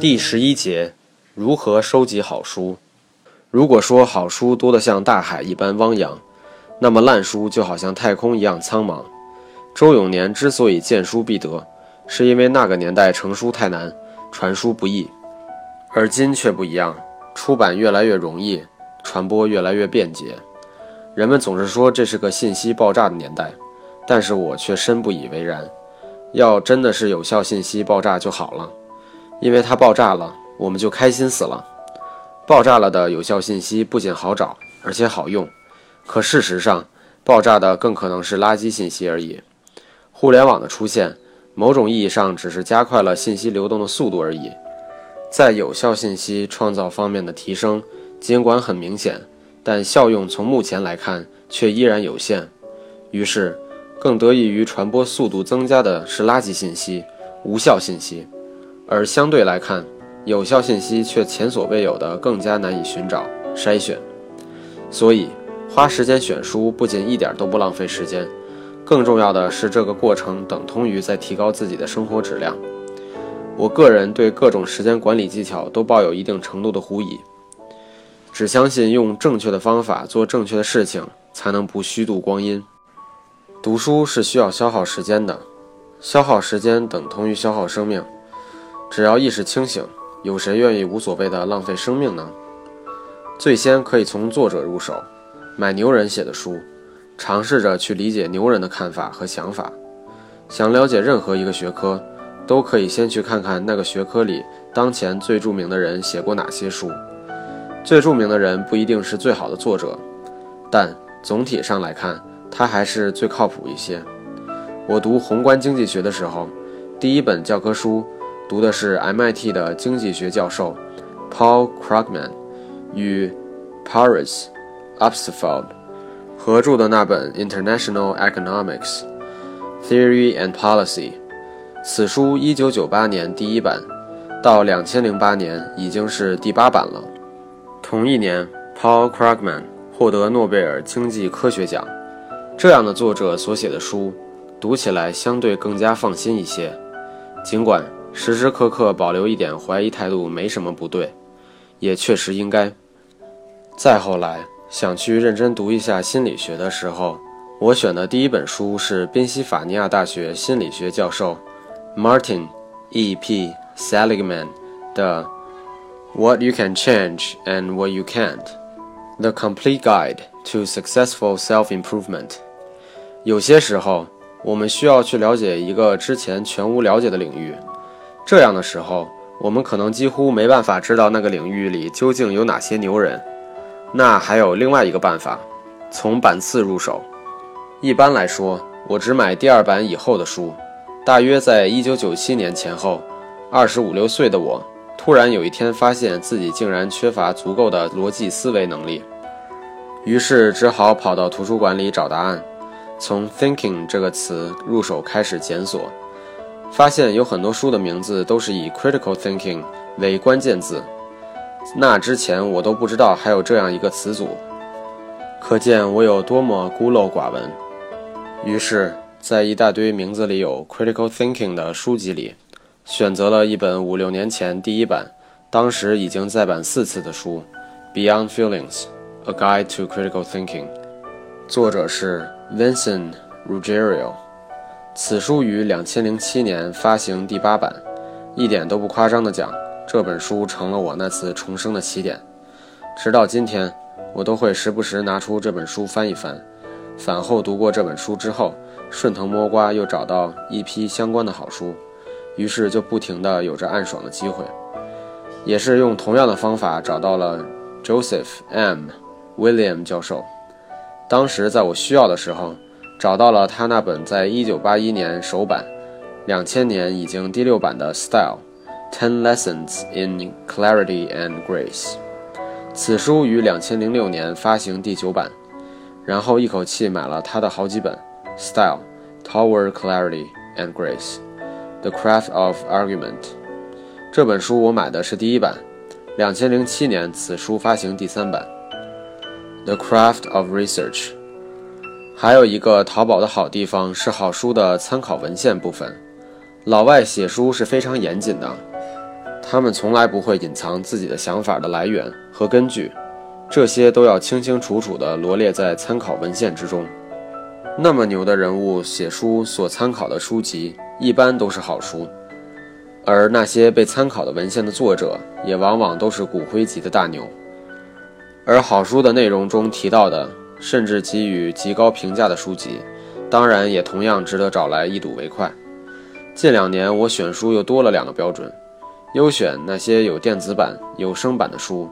第十一节，如何收集好书？如果说好书多得像大海一般汪洋，那么烂书就好像太空一样苍茫。周永年之所以见书必得，是因为那个年代成书太难，传书不易，而今却不一样，出版越来越容易，传播越来越便捷。人们总是说这是个信息爆炸的年代，但是我却深不以为然。要真的是有效信息爆炸就好了。因为它爆炸了，我们就开心死了。爆炸了的有效信息不仅好找，而且好用。可事实上，爆炸的更可能是垃圾信息而已。互联网的出现，某种意义上只是加快了信息流动的速度而已。在有效信息创造方面的提升，尽管很明显，但效用从目前来看却依然有限。于是，更得益于传播速度增加的是垃圾信息、无效信息。而相对来看，有效信息却前所未有的更加难以寻找、筛选。所以，花时间选书不仅一点都不浪费时间，更重要的是这个过程等同于在提高自己的生活质量。我个人对各种时间管理技巧都抱有一定程度的狐疑，只相信用正确的方法做正确的事情，才能不虚度光阴。读书是需要消耗时间的，消耗时间等同于消耗生命。只要意识清醒，有谁愿意无所谓的浪费生命呢？最先可以从作者入手，买牛人写的书，尝试着去理解牛人的看法和想法。想了解任何一个学科，都可以先去看看那个学科里当前最著名的人写过哪些书。最著名的人不一定是最好的作者，但总体上来看，他还是最靠谱一些。我读宏观经济学的时候，第一本教科书。读的是 MIT 的经济学教授 Paul Krugman 与 Paris Upsfeld 合著的那本《International Economics Theory and Policy》。此书1998年第一版，到2008年已经是第八版了。同一年，Paul Krugman 获得诺贝尔经济科学奖。这样的作者所写的书，读起来相对更加放心一些，尽管。时时刻刻保留一点怀疑态度没什么不对，也确实应该。再后来想去认真读一下心理学的时候，我选的第一本书是宾夕法尼亚大学心理学教授 Martin E. P. Seligman 的《What You Can Change and What You Can't: The Complete Guide to Successful Self-Improvement》。有些时候，我们需要去了解一个之前全无了解的领域。这样的时候，我们可能几乎没办法知道那个领域里究竟有哪些牛人。那还有另外一个办法，从版次入手。一般来说，我只买第二版以后的书。大约在一九九七年前后，二十五六岁的我，突然有一天发现自己竟然缺乏足够的逻辑思维能力，于是只好跑到图书馆里找答案，从 “thinking” 这个词入手开始检索。发现有很多书的名字都是以 critical thinking 为关键字，那之前我都不知道还有这样一个词组，可见我有多么孤陋寡闻。于是，在一大堆名字里有 critical thinking 的书籍里，选择了一本五六年前第一版，当时已经再版四次的书《Beyond Feelings: A Guide to Critical Thinking》，作者是 Vincent Ruggiero。此书于两千零七年发行第八版，一点都不夸张的讲，这本书成了我那次重生的起点。直到今天，我都会时不时拿出这本书翻一翻。反后读过这本书之后，顺藤摸瓜又找到一批相关的好书，于是就不停地有着暗爽的机会。也是用同样的方法找到了 Joseph M. William 教授。当时在我需要的时候。找到了他那本在1981年首版，2000年已经第六版的《Style: Ten Lessons in Clarity and Grace》。此书于2006年发行第九版，然后一口气买了他的好几本，《Style: Toward Clarity and Grace》，《The Craft of Argument》。这本书我买的是第一版，2007年此书发行第三版，《The Craft of Research》。还有一个淘宝的好地方是好书的参考文献部分。老外写书是非常严谨的，他们从来不会隐藏自己的想法的来源和根据，这些都要清清楚楚地罗列在参考文献之中。那么牛的人物写书所参考的书籍，一般都是好书，而那些被参考的文献的作者，也往往都是骨灰级的大牛。而好书的内容中提到的，甚至给予极高评价的书籍，当然也同样值得找来一睹为快。近两年，我选书又多了两个标准。优选那些有电子版、有声版的书。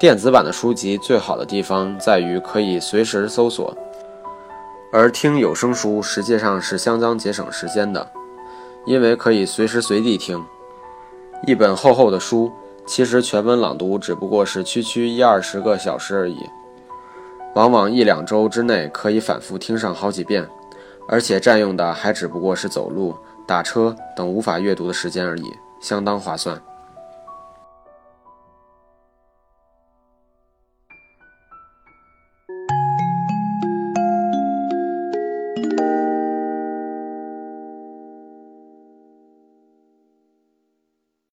电子版的书籍最好的地方在于可以随时搜索，而听有声书实际上是相当节省时间的，因为可以随时随地听。一本厚厚的书，其实全文朗读只不过是区区一二十个小时而已，往往一两周之内可以反复听上好几遍，而且占用的还只不过是走路、打车等无法阅读的时间而已。相当划算。